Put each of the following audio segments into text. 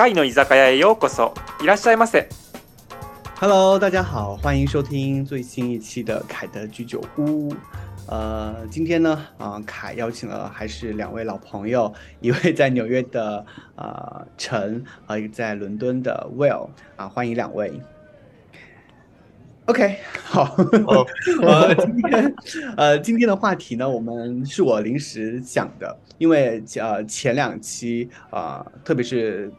凯の居酒屋へようこそ。いらっしゃいませ。 Hello，大家好，欢迎收听最新一期的凯的居酒屋。呃，今天呢，啊、凯邀请了还是两位老朋友，一位在纽约的呃陈，和一个在伦敦的 Will 啊，欢迎两位。OK，好，呃，今天呃今天的话题呢，我们是我临时想的，因为呃前两期啊、呃特别是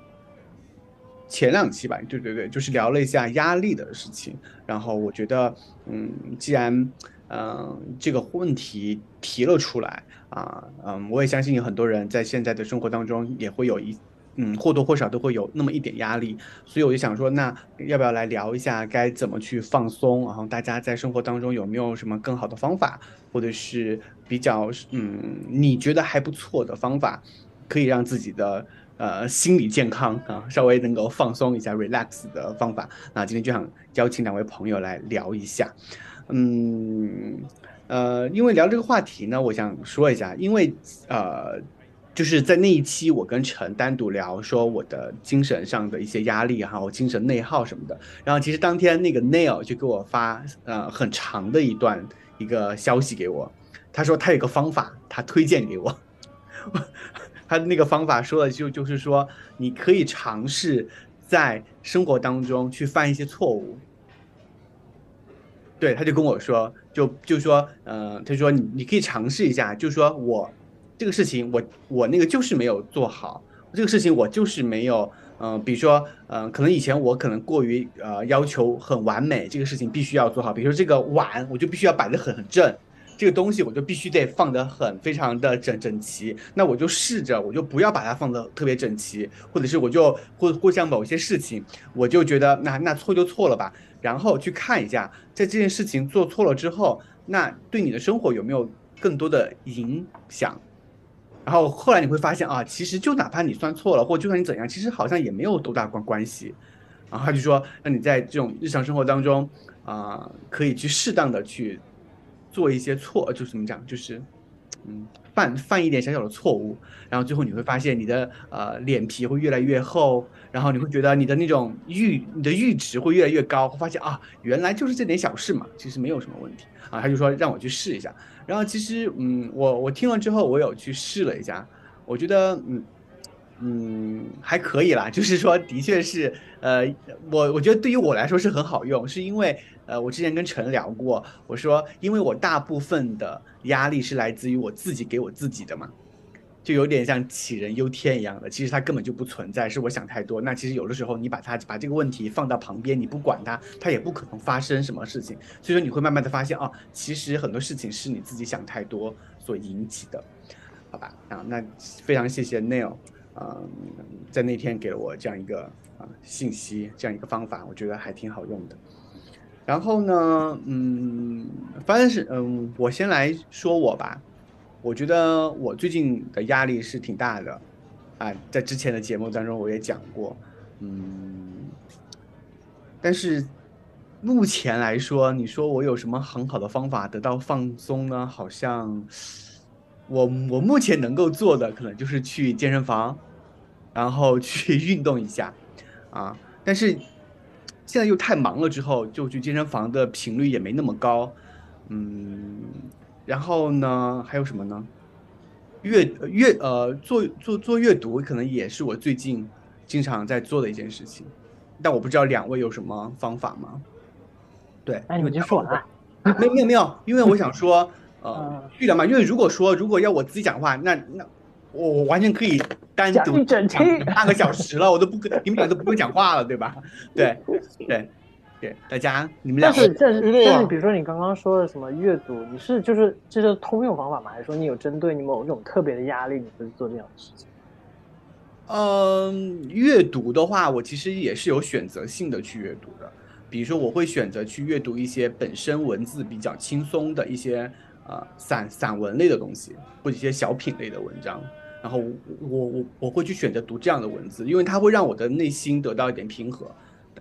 前两期吧，对对对，就是聊了一下压力的事情。然后我觉得，嗯，既然嗯、这个问题提了出来啊，嗯，我也相信有很多人在现在的生活当中也会有一。嗯，或多或少都会有那么一点压力，所以我就想说，那要不要来聊一下该怎么去放松？然后大家在生活当中有没有什么更好的方法，或者是比较嗯你觉得还不错的方法，可以让自己的呃心理健康啊稍微能够放松一下 relax 的方法。那今天就想邀请两位朋友来聊一下，嗯呃，因为聊这个话题呢，我想说一下，因为呃。就是在那一期，我跟陈单独聊说我的精神上的一些压力哈，我精神内耗什么的。然后其实当天那个 Neil 就给我发呃很长的一段一个消息给我，他说他有个方法，他推荐给我。他的那个方法说的就就是说，你可以尝试在生活当中去犯一些错误。对，他就跟我说，就就说，呃，他说你你可以尝试一下，就说我这个事情我我那个就是没有做好，这个事情我就是没有，嗯、比如说，嗯、可能以前我可能过于呃要求很完美，这个事情必须要做好，比如说这个碗我就必须要摆得很很正，这个东西我就必须得放得很非常的整整齐，那我就试着我就不要把它放得特别整齐，或者是我就或或像某些事情，我就觉得那那错就错了吧，然后去看一下，在这件事情做错了之后，那对你的生活有没有更多的影响？然后后来你会发现啊，其实就哪怕你算错了，或就算你怎样，其实好像也没有多大关关系。然后他就说，那你在这种日常生活当中啊、可以去适当的去做一些错，就是怎么讲，就是嗯犯犯一点小小的错误，然后最后你会发现你的呃脸皮会越来越厚，然后你会觉得你的那种阈你的阈值会越来越高，会发现啊原来就是这点小事嘛，其实没有什么问题啊。他就说让我去试一下，然后其实嗯我我听了之后我有去试了一下，我觉得嗯。嗯，还可以啦，就是说，的确是，呃，我我觉得对于我来说是很好用，是因为，呃，我之前跟陈聊过，我说，因为我大部分的压力是来自于我自己给我自己的嘛，就有点像杞人忧天一样的，其实它根本就不存在，是我想太多。那其实有的时候你把它把这个问题放到旁边，你不管它，它也不可能发生什么事情。所以说你会慢慢的发现，哦，其实很多事情是你自己想太多所引起的，好吧？啊，那非常谢谢 Neil。嗯，在那天给了我这样一个啊、信息，这样一个方法，我觉得还挺好用的。然后呢，嗯，反正是嗯，我先来说我吧。我觉得我最近的压力是挺大的，啊，在之前的节目当中我也讲过，嗯，但是目前来说，你说我有什么很好的方法得到放松呢？好像。我我目前能够做的可能就是去健身房，然后去 运动一下，啊，但是现在又太忙了，之后就去健身房的频率也没那么高，嗯，然后呢，还有什么呢？阅阅呃做做做阅读可能也是我最近经常在做的一件事情，但我不知道两位有什么方法吗？对，那你们就说完了。没有没有没有，因为我想说。呃嗯，去了嘛，因为如果说如果要我自己讲话，那那我我完全可以单独讲一整期半个小时了，我都不跟，你们俩都不用讲话了，对吧？对对对，大家你们俩但是但是对啊但是，比如说你刚刚说的什么阅读，你是就是这是通用方法吗？还是说你有针对你某一种特别的压力，你会做这样的事情？嗯，阅读的话，我其实也是有选择性的去阅读的。比如说，我会选择去阅读一些本身文字比较轻松的一些呃散散文类的东西，或者一些小品类的文章。然后我我我我会去选择读这样的文字，因为它会让我的内心得到一点平和。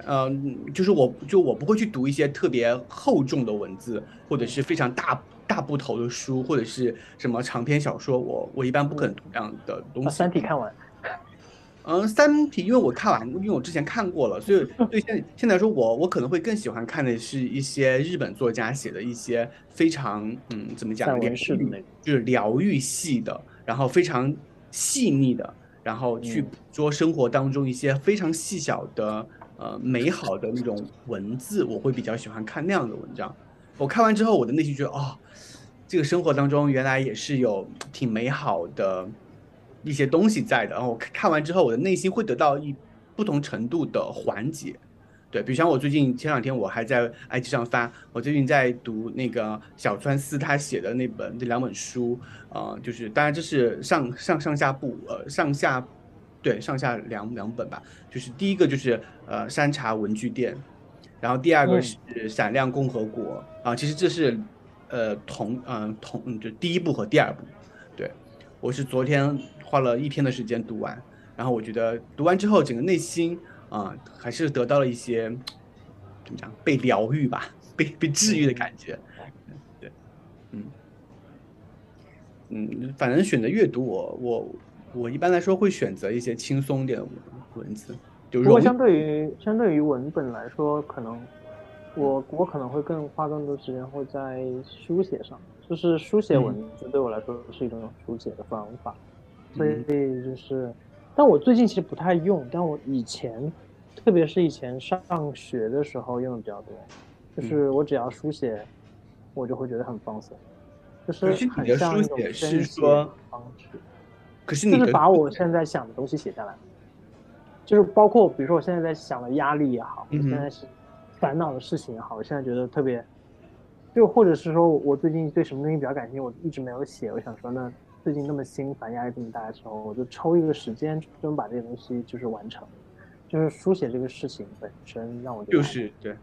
嗯，就是我就我不会去读一些特别厚重的文字，或者是非常大大部头的书，或者是什么长篇小说，我我一般不可能读这样的东把《西。三体》看完，嗯，《三体》因为我看完，因为我之前看过了，所以 对现现在来说，我我可能会更喜欢看的是一些日本作家写的一些非常嗯怎么讲散文疗愈式的就是疗愈系的，然后非常细腻的，然后去嗯捕捉生活当中一些非常细小的呃美好的那种文字，我会比较喜欢看那样的文章。我看完之后，我的内心觉得哦，这个生活当中原来也是有挺美好的一些东西在的。然后我看看完之后，我的内心会得到一不同程度的缓解。对，比如像我最近前两天我还在 IG 上发，我最近在读那个小川司他写的那本这两本书，呃，就是当然这是上上上下部，呃上下对上下两两本吧，就是第一个就是呃山茶文具店，然后第二个嗯。是闪亮共和国。啊、其实这是呃同嗯、同嗯就第一部和第二部，对。我是昨天花了一天的时间读完，然后我觉得读完之后整个内心啊、还是得到了一些怎么讲被疗愈吧，被被治愈的感觉，对，嗯。嗯，反正选择阅读我我我一般来说会选择一些轻松点的文文字，就容易不过相对于相对于文本来说，可能我我可能会更花更多时间会在书写上，就是书写文字对我来说是一种书写的方法，所以就是，但我最近其实不太用，但我以前，特别是以前上学的时候用的比较多，就是我只要书写，我就会觉得很放松，就是你很的书像一种写是宣泄说的方式。就是把我现在想的东西写下来，就是包括比如说我现在在想的压力也好，我现在是烦恼的事情也好，我现在觉得特别，就或者是说我最近对什么东西比较感兴趣，我一直没有写，我想说呢，最近那么心烦，压力这么大的时候，我就抽一个时间，专门把这个东西就是完成，就是书写这个事情本身让我觉得就是对。嗯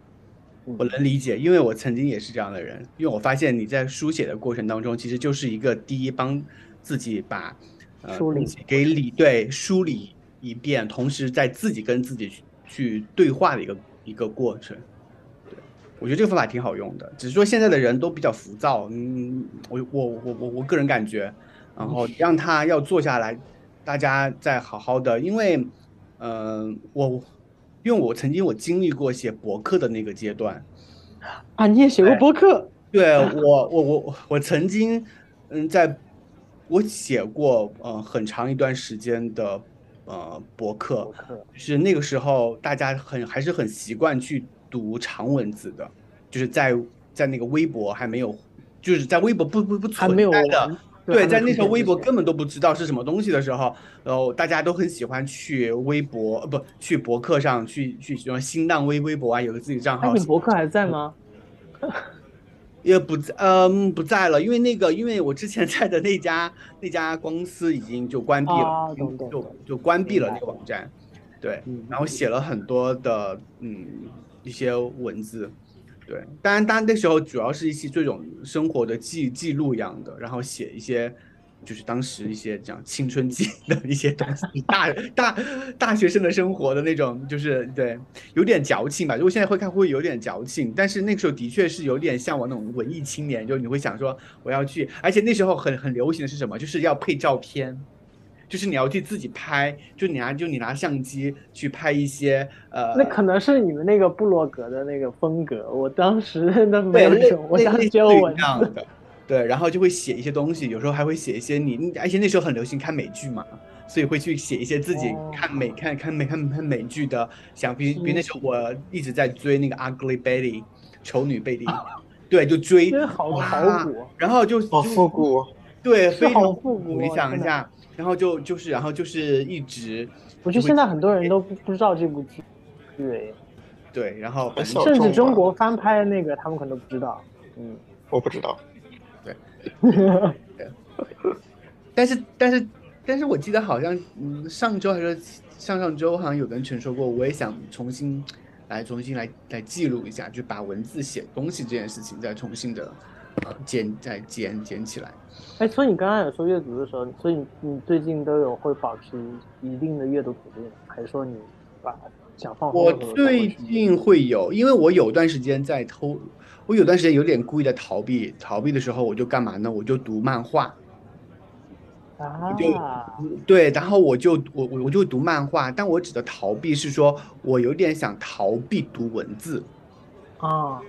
我能理解，因为我曾经也是这样的人。因为我发现你在书写的过程当中，其实就是一个第一帮自己把呃梳理给理对梳理一遍，同时在自己跟自己去去对话的一个一个过程。对，我觉得这个方法挺好用的，只是说现在的人都比较浮躁。嗯，我我我我我个人感觉，然后让他要坐下来，大家再好好的，因为嗯、呃我。因为我曾经我经历过写博客的那个阶段，啊，你也写过博客，对我我我我曾经嗯，在我写过呃很长一段时间的呃博客博，客，就是那个时候大家很还是很习惯去读长文字的，就是在在那个微博还没有，就是在微博不不不还没有存在的完。对，在那时候微博根本都不知道是什么东西的时候，然后大家都很喜欢去微博，呃，不去博客上去去什么新浪微微博啊，有个自己账哎，号你，博客还在吗？也不在，嗯，不在了，因为那个，因为我之前在的那家那家公司已经就关闭了，啊就就关闭了那个网站，对，嗯然后写了很多的嗯一些文字，对，当然当然那时候主要是一些这种生活的记记录一样的，然后写一些就是当时一些这样青春期的一些东西，大大大学生的生活的那种，就是对，有点矫情吧。如果现在会看，会有点矫情，但是那个时候的确是有点像我那种文艺青年，就你会想说我要去，而且那时候很很流行的是什么？就是要配照片。就是你要去自己拍，就你拿就你拿相机去拍一些呃，那可能是你们那个部落格的那个风格，我当时 那没有我当时只有文字。这样的，对，然后就会写一些东西，有时候还会写一些你，而且那时候很流行看美剧嘛，所以会去写一些自己哦。看美、看看美看看美剧的，想比比那时候我一直在追那个 Ugly Betty 丑女贝蒂，对，就追真的好哇考古，然后就好复古，对，非常复古你想一下，然后就就是然后就是一直我觉得现在很多人都不不知道这部剧，对，对，然后甚至中国翻拍的那个他们可能都不知道。嗯，我不知道。对但是但是但是我记得好像嗯上周还是上上周好像有跟陈说过，我也想重新来重新来来记录一下，就把文字写东西这件事情再重新的呃捡再捡捡起来。哎，所以你刚刚有说阅读的时候，所以你你最近都有会保持一定的阅读频率？还是说你把想放我最近会有，因为我有段时间在偷，我有段时间有点故意的逃避，逃避的时候我就干嘛呢？我就读漫画。啊，对，然后我就我我我就读漫画，但我指的逃避是说我有点想逃避读文字，啊，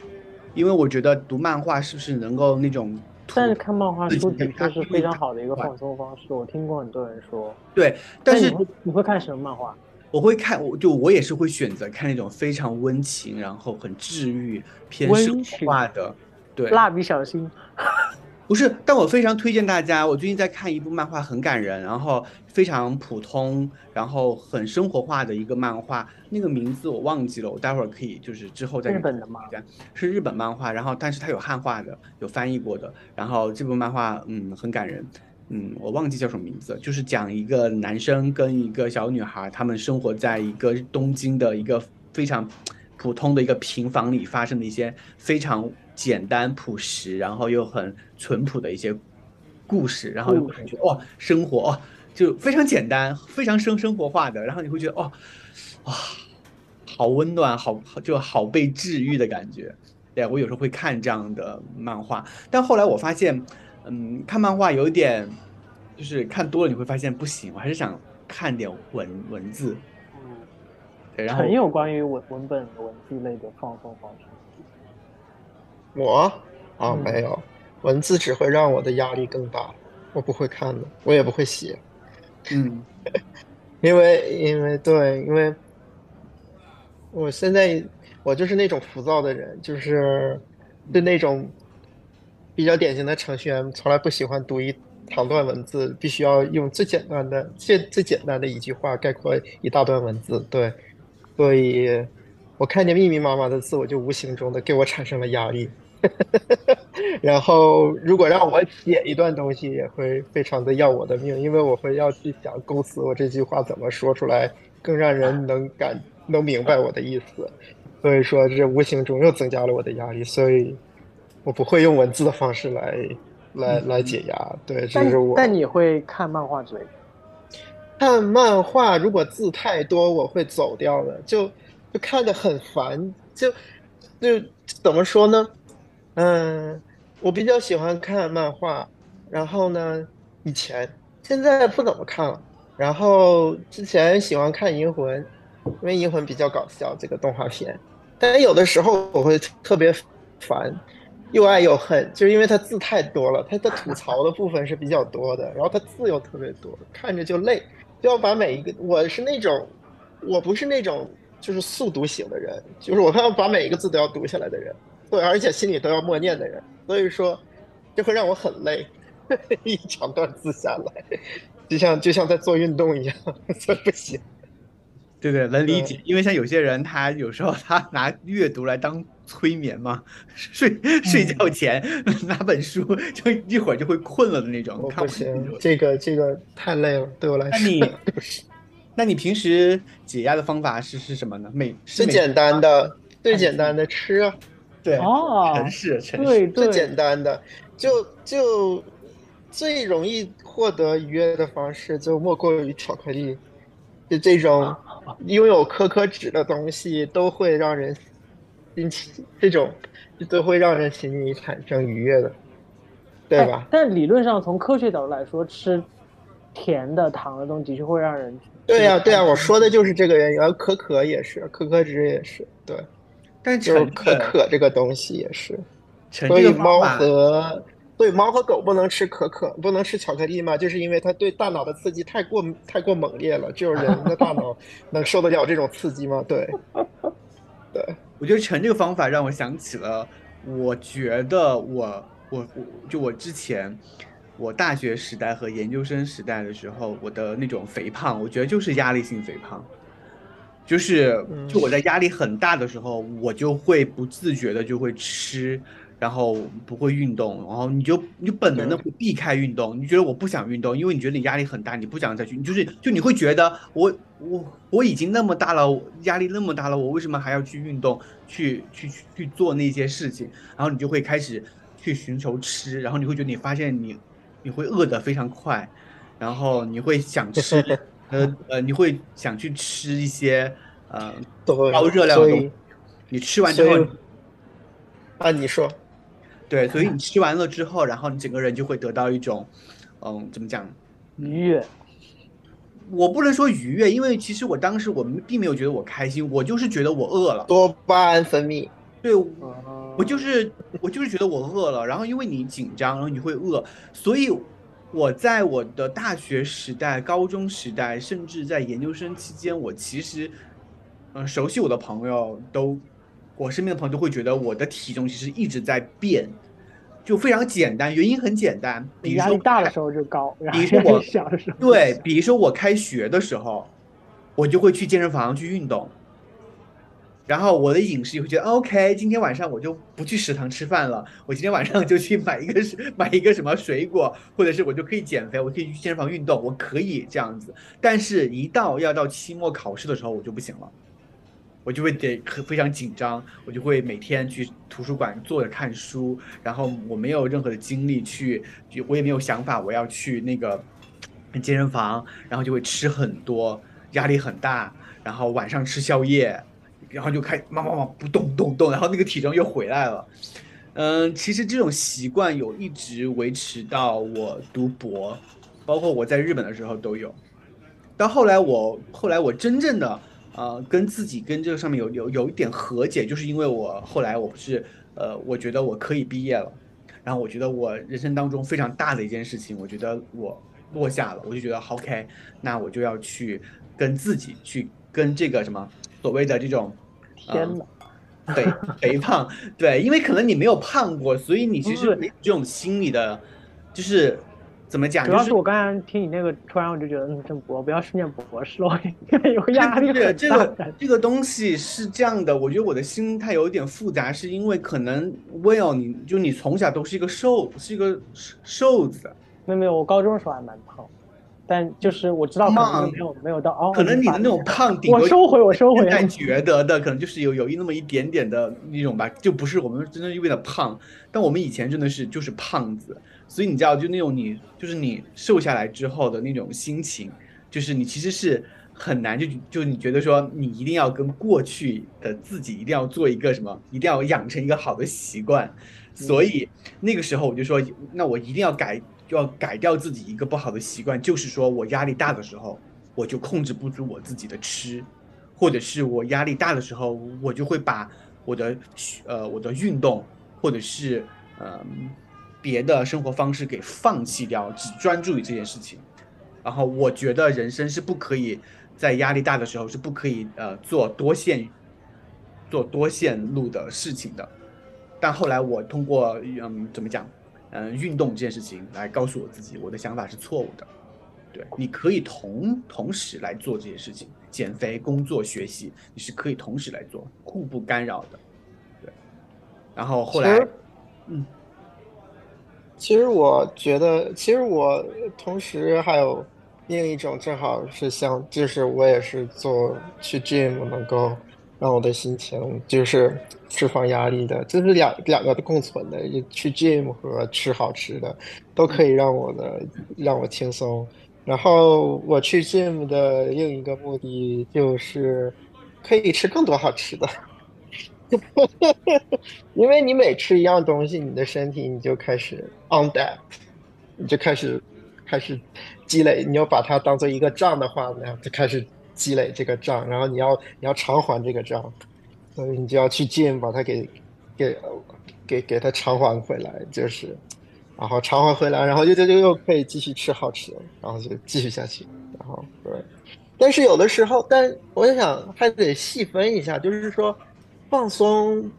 因为我觉得读漫画是不是能够那种但是看漫画书的它确是非常好的一个放松方式，我听过很多人说。对，但是你会看什么漫画？我会看，我就我也是会选择看那种非常温情，然后很治愈、偏生活化的。对，蜡笔小新不是，但我非常推荐大家。我最近在看一部漫画，很感人，然后非常普通，然后很生活化的一个漫画，那个名字我忘记了，我待会儿可以就是之后再日本的吗？是日本漫画，然后但是它有汉化的，有翻译过的。然后这部漫画嗯很感人，嗯我忘记叫什么名字，就是讲一个男生跟一个小女孩，他们生活在一个东京的一个非常普通的一个平房里发生的一些非常简单朴实，然后又很淳朴的一些故事，然后又感觉哇生活哦就非常简单，非常生生活化的，然后你会觉得哦哇好温暖，好好就好被治愈的感觉。对我有时候会看这样的漫画，但后来我发现，嗯，看漫画有一点，就是看多了你会发现不行，我还是想看点文文字。嗯，对，然后很有关于文文本文字类的放松方式。我啊嗯没有，文字只会让我的压力更大，我不会看的，我也不会写，嗯。因为因为对，因为我现在我就是那种浮躁的人，就是对那种比较典型的程序员，从来不喜欢读一长段文字，必须要用最简单的最最简单的一句话概括一大段文字，对，所以我看见密密麻麻的字，我就无形中的给我产生了压力。然后，如果让我写一段东西，也会非常的要我的命，因为我会要去想构思我这句话怎么说出来，更让人能感能明白我的意思。所以说，这无形中又增加了我的压力，所以我不会用文字的方式来来来解压。对，这是我但你会看漫画之类的？看漫画，如果字太多，我会走掉的，就就看着很烦，就就怎么说呢？嗯，我比较喜欢看漫画，然后呢，以前现在不怎么看了，然后之前喜欢看《银魂》，因为《银魂》比较搞笑，这个动画片，但有的时候我会特别烦，又爱又恨，就是因为它字太多了，它的吐槽的部分是比较多的，然后它字又特别多，看着就累。就要把每一个，我是那种，我不是那种就是速读型的人，就是我要把每一个字都要读下来的人，对，而且心里都要默念的人，所以说这会让我很累，一长段字下来，就像就像在做运动一样，所以不行。对对，能理解，因为像有些人，他有时候他拿阅读来当催眠嘛，睡睡觉前 拿本书，就一会儿就会困了的那种。我看不行这个这个太累了，对我来说。那你那你平时解压的方法是是什么呢？美是美最简单的，最简单的吃啊，对哦城市城市最简单的，就就最容易获得愉悦的方式，就莫过于巧克力。就这种拥有可可脂的东西，都会让人心情这种都会让人心里产生愉悦的，对哎吧？但理论上，从科学角度来说，吃甜的、糖的东西的确会让人对呀、对呀、我说的就是这个原因。而可可也是，可可脂也是，对，但是就是可可这个东西也是。所以猫和对猫和狗不能吃可可，不能吃巧克力嘛，就是因为它对大脑的刺激太过太过猛烈了，只有人的大脑 能受得了这种刺激吗？对，对，我觉得陈这个方法让我想起了，我觉得我我我就我之前我大学时代和研究生时代的时候，我的那种肥胖，我觉得就是压力性肥胖。就是就我在压力很大的时候，我就会不自觉的就会吃，然后不会运动，然后你就你本能的会避开运动，你觉得我不想运动，因为你觉得你压力很大，你不想再去，你就是就你会觉得我我我已经那么大了，压力那么大了，我为什么还要去运动，去去去去做那些事情？然后你就会开始去寻求吃，然后你会觉得你发现你你会饿得非常快，然后你会想吃，呃呃，你会想去吃一些呃，高热量的东西，你吃完之后，啊，你说，对，所以你吃完了之后，然后你整个人就会得到一种，嗯，怎么讲，愉悦，我不能说愉悦，因为其实我当时我们并没有觉得我开心，我就是觉得我饿了。多巴胺分泌，对，哦我就是我就是觉得我饿了，然后因为你紧张，然后你会饿，所以我在我的大学时代、高中时代，甚至在研究生期间，我其实，嗯、熟悉我的朋友都，我身边的朋友都会觉得我的体重其实一直在变，就非常简单，原因很简单，比如说大的时候就高，然后比如说我小的时候对，比如说我开学的时候，我就会去健身房去运动，然后我的饮食也会觉得 OK，今天晚上我就不去食堂吃饭了，我今天晚上就去买一个 买一个什么水果，或者是我就可以减肥，我可以去健身房运动，我可以这样子。但是，一到要到期末考试的时候，我就不行了。我就会得非常紧张，我就会每天去图书馆坐着看书，然后我没有任何的精力去，我也没有想法我要去那个健身房，然后就会吃很多，压力很大，然后晚上吃宵夜，然后就开慢慢慢不动动动，然后那个体重又回来了。嗯，其实这种习惯有一直维持到我读博，包括我在日本的时候都有。到后来我后来我真正的呃跟自己跟这个上面有有有一点和解，就是因为我后来我不是呃我觉得我可以毕业了，然后我觉得我人生当中非常大的一件事情，我觉得我落下了，我就觉得 OK，那我就要去跟自己去跟这个什么所谓的这种天哪！肥 肥胖，对，因为可能你没有胖过，所以你其实没有这种心理的，就是怎么讲，主要是是我刚才听你那个，突然我就觉得，嗯，郑博，不要去念博士了，我有压力是很这大个这个东西是这样的，我觉得我的心态有点复杂，是因为可能 Will 你就你从小都是一个瘦，是一个瘦子，没有没有，我高中的时候还蛮胖，但就是我知道可能没有没有到哦，可能你的那种胖顶多我收回我收回。但觉得的可能就是有有一那么一点点的那种吧，就不是我们真正意味的胖，但我们以前真的是就是胖子，所以你知道，就那种你就是你瘦下来之后的那种心情，就是你其实是很难就就你觉得说你一定要跟过去的自己一定要做一个什么，一定要养成一个好的习惯，所以那个时候我就说，那我一定要改，就要改掉自己一个不好的习惯，就是说我压力大的时候，我就控制不住我自己的吃，或者是我压力大的时候，我就会把我的呃我的运动或者是呃别的生活方式给放弃掉，只专注于这件事情。然后我觉得人生是不可以在压力大的时候是不可以呃做多线做多线路的事情的。但后来我通过嗯怎么讲嗯运动这件事情来告诉我自己，我的想法是错误的。对，你可以同同时来做这些事情，减肥、工作、学习，你是可以同时来做，互不干扰的。对。然后后来，嗯，其实我觉得，其实我同时还有另一种，正好是像，就是我也是做去 gym 能够让我的心情就是释放压力的，这是两两个共存的，去 gym 和吃好吃的都可以让我的让我轻松。然后我去 gym 的另一个目的就是可以吃更多好吃的。因为你每吃一样东西，你的身体你就开始 on that，你就开始开始积累，你要把它当做一个账的话，那样就开始积累这个账，然后你要你要偿还这个账，所以你就要去 gym 把它给给给给它偿还回来，就是，然后偿还回来，然后又就就又可以继续吃好吃的，然后就继续下去，然后对，但是有的时候，但我想还得细分一下，就是说。放松，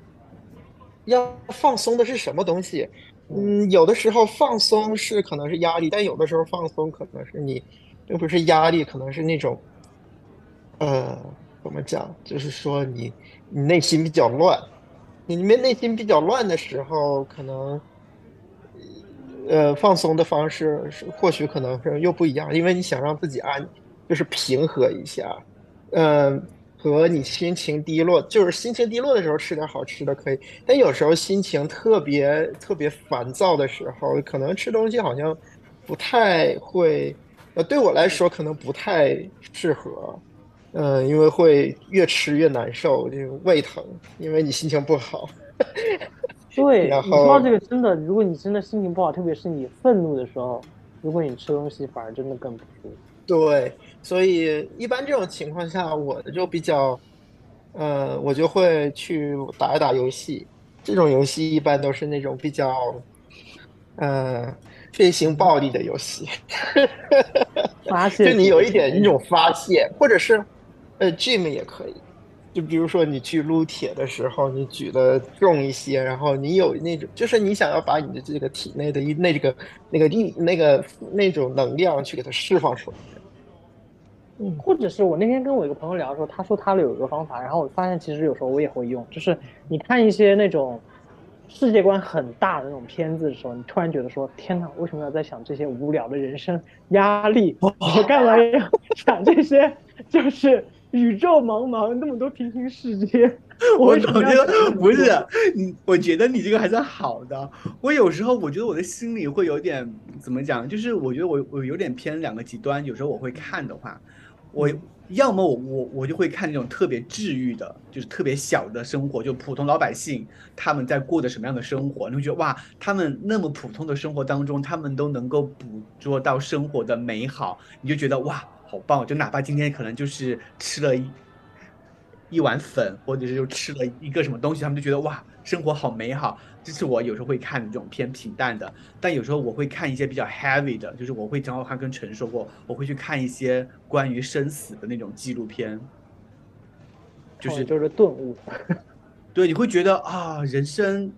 要放松的是什么东西？嗯，有的时候放松是可能是压力，但有的时候放松可能是你，并不是压力，可能是那种，呃，怎么讲？就是说你你内心比较乱，你们内心比较乱的时候，可能，呃，放松的方式是或许可能是又不一样，因为你想让自己安，就是平和一下，嗯。和你心情低落，就是心情低落的时候吃点好吃的可以，但有时候心情特别特别烦躁的时候，可能吃东西好像不太会，呃，对我来说可能不太适合，嗯，因为会越吃越难受，就胃疼，因为你心情不好。对，然你说到这个真的，如果你真的心情不好，特别是你愤怒的时候，如果你吃东西，反而真的更不舒服。对，所以一般这种情况下，我就比较，呃，我就会去打一打游戏。这种游戏一般都是那种比较，呃，血腥暴力的游戏，发泄就你有一点那种发泄，或者是，呃，gym 也可以。就比如说你去撸铁的时候，你举的重一些，然后你有那种，就是你想要把你的这个体内的一那个那个力那个那种能量去给它释放出来。嗯，或者是我那天跟我一个朋友聊的时候，他说他有一个方法，然后我发现其实有时候我也会用，就是你看一些那种世界观很大的那种片子的时候，你突然觉得说，天哪，为什么要在想这些无聊的人生压力？我干嘛要想这些？就是宇宙茫茫，那么多平行世界，我总觉得不是多你，我觉得你这个还算好的。我有时候我觉得我的心里会有点怎么讲，就是我觉得我我有点偏两个极端。有时候我会看的话，我要么我我我就会看那种特别治愈的，就是特别小的生活，就普通老百姓他们在过的什么样的生活，你会觉得哇，他们那么普通的生活当中，他们都能够捕捉到生活的美好，你就觉得哇，好棒！就哪怕今天可能就是吃了一一碗粉，或者是就吃了一个什么东西，他们就觉得哇，生活好美好。这是我有时候会看这种偏平淡的，但有时候我会看一些比较 heavy 的，就是我会正好还跟陈说过，我会去看一些关于生死的那种纪录片，就是哦就是顿悟。对，你会觉得啊，人生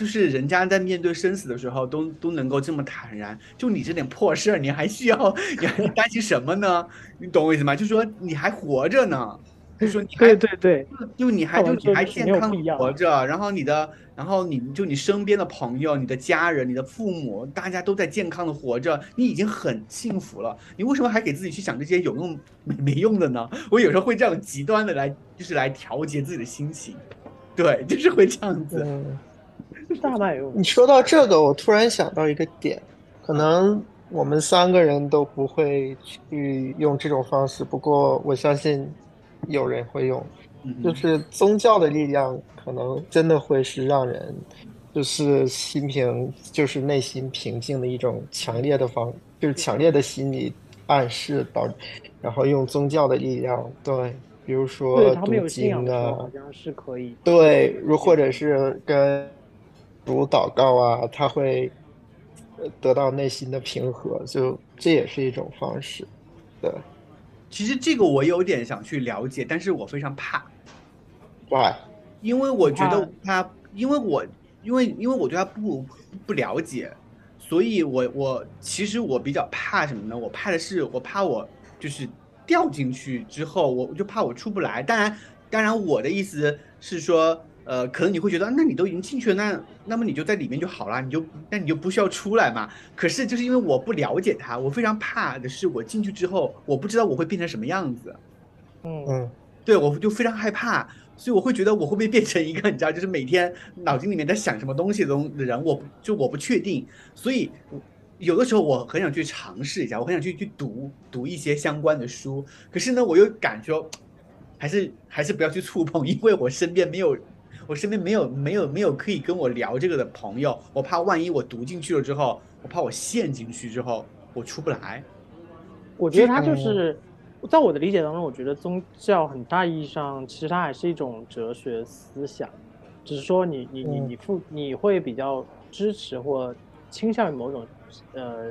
就是人家在面对生死的时候都都能够这么坦然，就你这点破事儿，你还需要你还担心什么呢？你懂我意思吗？就说你还活着呢，就说你还对对对，就你还就你还健康活着，然后你的，然后你就你身边的朋友、你的家人、你的父母，大家都在健康的活着，你已经很幸福了。你为什么还给自己去想这些有用没没用的呢？我有时候会这样极端的来，就是来调节自己的心情，对，就是会这样子。嗯，你说到这个，我突然想到一个点，可能我们三个人都不会去用这种方式，不过我相信有人会用，就是宗教的力量，可能真的会是让人就是心平，就是内心平静的一种强烈的方，就是强烈的心理暗示导，然后用宗教的力量，对，比如说读经啊好，像是可以。对，如或者是跟主祷告啊，他会呃得到内心的平和，就这也是一种方式。对，其实这个我有点想去了解，但是我非常怕，Why？，因为我觉得他，因为我，因为因为我对他不不了解，所以我我其实我比较怕什么呢？我怕的是我怕我就是掉进去之后，我我就怕我出不来。当然，当然我的意思是说，呃，可能你会觉得，那你都已经进去了，那那么你就在里面就好了，你就那你就不需要出来嘛。可是就是因为我不了解他，我非常怕的是我进去之后，我不知道我会变成什么样子。嗯，嗯，对我就非常害怕，所以我会觉得我会不会变成一个你知道，就是每天脑筋里面在想什么东西的东的人，我就我不确定，所以我有的时候我很想去尝试一下，我很想去去读读一些相关的书，可是呢，我又感觉还是还是不要去触碰，因为我身边没有。我身边没有没有没有可以跟我聊这个的朋友，我怕万一我读进去了之后，我怕我陷进去之后我出不来。我觉得他就嗯是，在我的理解当中，我觉得宗教很大意义上，其实它还是一种哲学思想，只是说你你你嗯你付你会比较支持或倾向于某种呃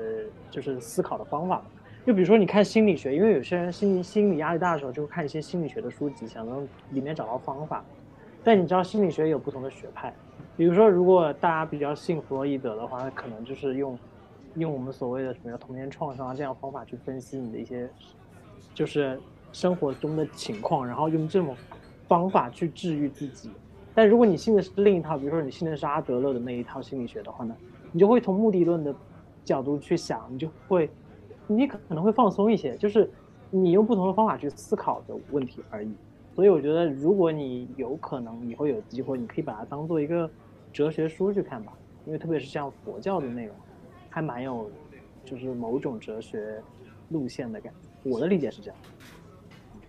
就是思考的方法。就比如说你看心理学，因为有些人心理心理压力大的时候，就会看一些心理学的书籍，想能里面找到方法。但你知道心理学有不同的学派，比如说如果大家比较信弗洛伊德的话，那可能就是用用我们所谓的什么叫童年创伤啊这样方法去分析你的一些就是生活中的情况，然后用这种方法去治愈自己。但如果你信的是另一套，比如说你信的是阿德勒的那一套心理学的话呢，你就会从目的论的角度去想，你就会你可能会放松一些，就是你用不同的方法去思考的问题而已。所以我觉得，如果你有可能以后有机会，你可以把它当做一个哲学书去看吧，因为特别是像佛教的内容，还蛮有就是某种哲学路线的感觉。我的理解是这样。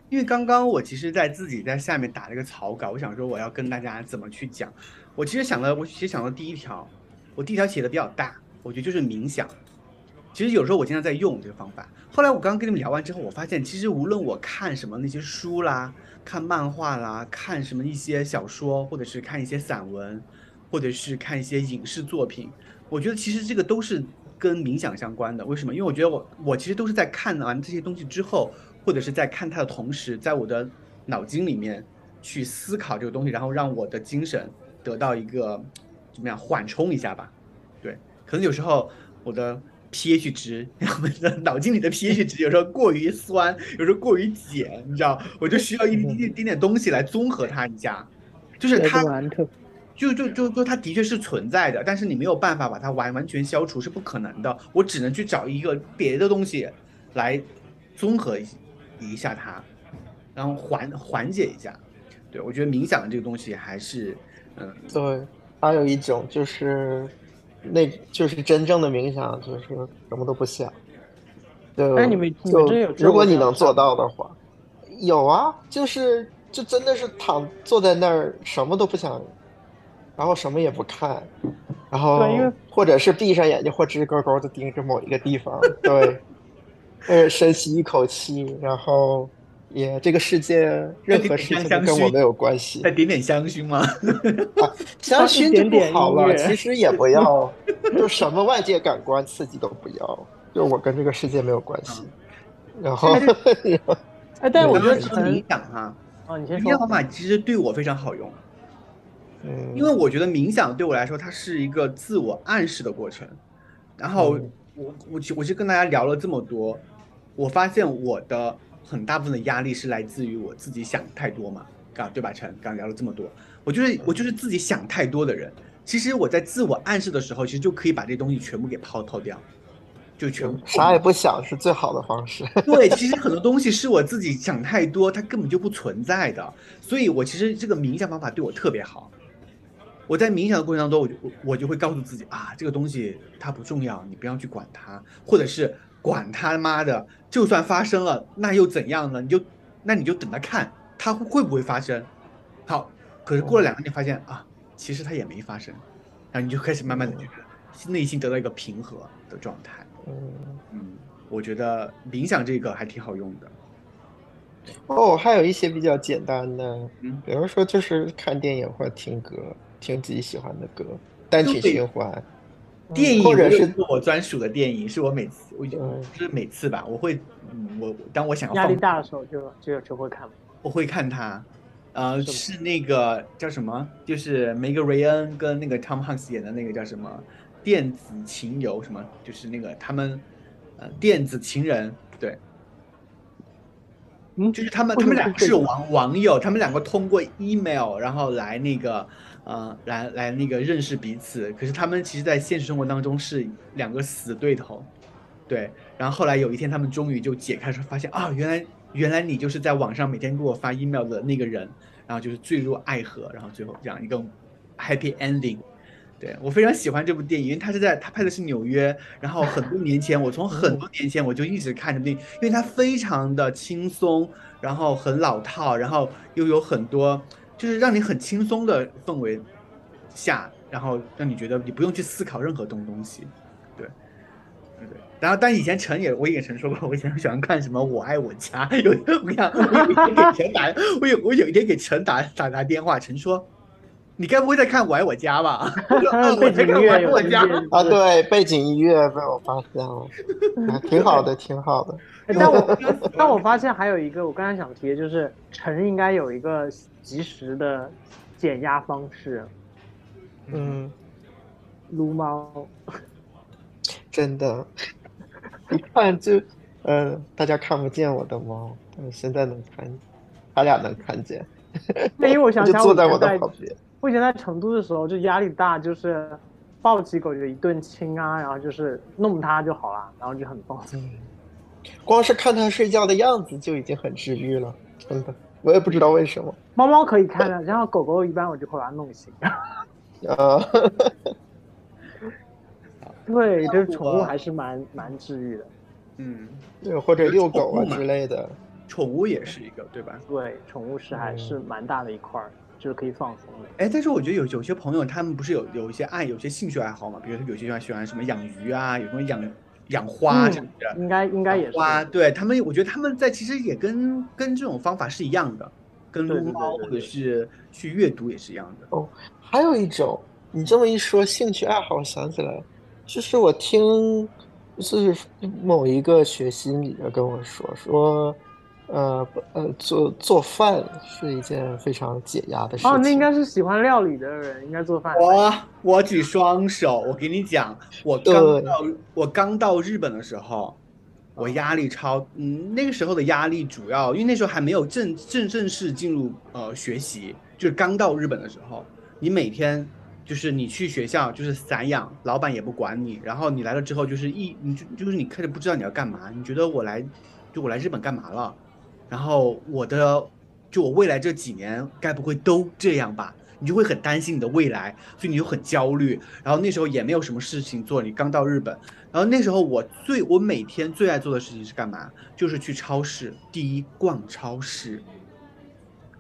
因为刚刚我其实在自己在下面打了一个草稿，我想说我要跟大家怎么去讲。我其实想了，我其实想到第一条，我第一条写的比较大，我觉得就是冥想。其实有时候我经常在用这个方法。后来我刚刚跟你们聊完之后，我发现其实无论我看什么那些书啦、看漫画啦、看什么一些小说，或者是看一些散文，或者是看一些影视作品，我觉得其实这个都是跟冥想相关的。为什么？因为我觉得我我其实都是在看完这些东西之后，或者是在看它的同时，在我的脑筋里面去思考这个东西，然后让我的精神得到一个怎么样缓冲一下吧。对，可能有时候我的 pH 值，我们的脑筋里的 pH 值 有时候过于酸，有时候过于碱，你知道，我就需要一一点点东西来综合它一下，就是它。就就就就它的确是存在的，但是你没有办法把它完完全消除，是不可能的。我只能去找一个别的东西来综合一一下它，然后缓缓解一下。对我觉得冥想这个东西还是，嗯，对。还有一种就是，那就是真正的冥想，就是什么都不想。对，哎，你们就如果你能做到的话，有啊，就是就真的是躺坐在那儿什么都不想。然后什么也不看，然后或者是闭上眼睛或直勾勾的盯着某一个地方，对，呃，深吸一口气，然后也这个世界任何事情都跟我没有关系。再点点香薰吗？香薰就不好了，其实也不要，就什么外界感官刺激都不要，就我跟这个世界没有关系。然后，哎，但是我觉得冥想哈，啊，你先说。方法其实对我非常好用。嗯，因为我觉得冥想对我来说，它是一个自我暗示的过程。然后我我其我其实跟大家聊了这么多，我发现我的很大部分的压力是来自于我自己想太多嘛，刚对吧？陈刚聊了这么多，我就是我就是自己想太多的人。其实我在自我暗示的时候，其实就可以把这东西全部给抛抛掉，就全部 啥也不想是最好的方式。对，其实很多东西是我自己想太多，它根本就不存在的。所以我其实这个冥想方法对我特别好。我在冥想的过程当中，我就我就会告诉自己啊，这个东西它不重要，你不要去管它，或者是管他妈的，就算发生了，那又怎样呢？你就那你就等着看它会不会发生。好，可是过了两个月，发现啊，其实它也没发生，然后你就开始慢慢的觉得内心得到一个平和的状态。嗯嗯，我觉得冥想这个还挺好用的。哦，还有一些比较简单的，嗯，比如说就是看电影或者听歌。听自己喜欢的歌，单曲循环。电影或者是我专属的电影，是我每次我就是每次吧，我会我当我想要压力大的时候就就就会看。我会看它，呃，是那个叫什么？就是梅格瑞恩跟那个 Tom Hanks 演的那个叫什么《电子情游》什么？就是那个他们呃电子情人对。嗯，就是他们他们两个是网网友，他们两个通过 email 然后来那个。呃，来来那个认识彼此，可是他们其实，在现实生活当中是两个死对头，对。然后后来有一天，他们终于就解开说，发现啊，原来原来你就是在网上每天给我发 email 的那个人，然后就是坠入爱河，然后最后这样一个 happy ending。对我非常喜欢这部电影，因为他是在他拍的是纽约，然后很多年前，我从很多年前我就一直看着电影，因为它非常的轻松，然后很老套，然后又有很多。就是让你很轻松的氛围下，然后让你觉得你不用去思考任何东东西，对，对对。然后，但以前陈也，我也跟陈说过，我以前喜欢看什么《我爱我家》，有我讲，我有一天给陈打，我有我有一天给陈打打打电话，陈说：“你该不会在看《我爱我家》吧？” 背景音乐我家啊，对，背景音乐被我发现了，挺好的，挺好的。但我但我发现还有一个，我刚才想提的就是，陈应该有一个。及时的减压方式，嗯，撸猫，真的，一看就，嗯，大家看不见我的猫，但是现在能看，他俩能看见。因为我想想，坐在我的旁边。我以前在成都的时候，就压力大，就是抱起狗就一顿亲啊，然后就是弄它就好了，然后就很放松。光是看它睡觉的样子就已经很治愈了，真的。我也不知道为什么，猫猫可以看的，然后狗狗一般我就会把它弄醒。啊，对，就是宠物还是蛮蛮治愈的。嗯，对，或者遛狗啊之类的，宠物也是一个，对吧？对，宠物是还是蛮大的一块儿，就是可以放松的。哎，但是我觉得有有些朋友他们不是有有一些爱，有些兴趣爱好嘛，比如说有些人喜欢什么养鱼啊，有什么养养花，嗯是不是？应该应该也是。花，对他们，我觉得他们在其实也跟跟这种方法是一样的，跟撸猫或者是去阅读也是一样的。哦还有一种，你这么一说，兴趣爱好，我想起来，就是我听，是某一个学心理的跟我说说，呃不呃，做做饭是一件非常解压的事情。哦，那应该是喜欢料理的人，应该做饭。我我举双手，我给你讲，我刚到我刚到日本的时候，我压力超，嗯，那个时候的压力主要因为那时候还没有正正正式进入呃学习，就是刚到日本的时候，你每天就是你去学校就是散养，老板也不管你，然后你来了之后就是一你就就是你开始不知道你要干嘛，你觉得我来就我来日本干嘛了？然后我的就我未来这几年该不会都这样吧？你就会很担心你的未来，所以你就很焦虑。然后那时候也没有什么事情做，你刚到日本。然后那时候我最我每天最爱做的事情是干嘛？就是去超市，第一逛超市。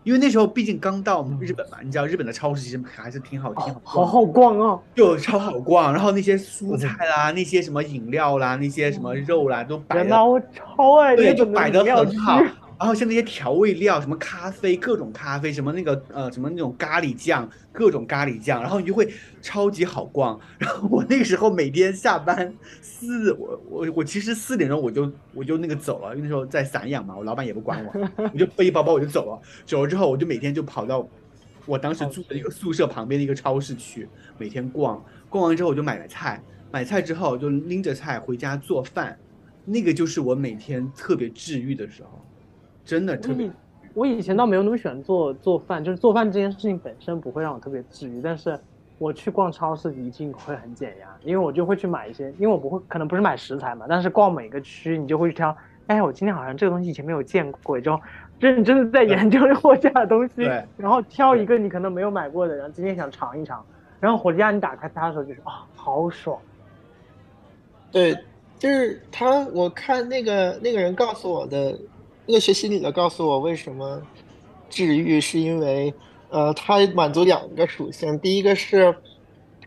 因为那时候毕竟刚到日本嘛，你知道日本的超市其实还是挺好挺好好好逛哦。就超好逛，然后那些蔬菜啦，那些什么饮料啦，那些什么肉啦，都摆的，我超爱对，日本的就摆的很好。然后像那些调味料，什么咖啡，各种咖啡，什么那个呃什么那种咖喱酱，各种咖喱酱，然后你就会超级好逛。然后我那个时候每天下班四，我我我其实四点钟我就我就那个走了，因为那时候在散养嘛，我老板也不管我，我就背包包我就走了。走了之后我就每天就跑到我当时住的一个宿舍旁边的一个超市去，每天逛。逛完之后我就买了菜，买菜之后就拎着菜回家做饭，那个就是我每天特别治愈的时候，真的特别我以。我以前倒没有那么喜欢做做饭，就是做饭这件事情本身不会让我特别治愈，但是我去逛超市一定会很减压，因为我就会去买一些，因为我不会可能不是买食材嘛，但是逛每个区你就会去挑，哎，我今天好像这个东西以前没有见过，就认真的在研究货架的东西，然后挑一个你可能没有买过的，然后今天想尝一尝，然后回家你打开它的时候就是啊、好爽，对，就是他，我看那个那个人告诉我的，那个学心理的告诉我为什么治愈，是因为呃，它满足两个属性，第一个是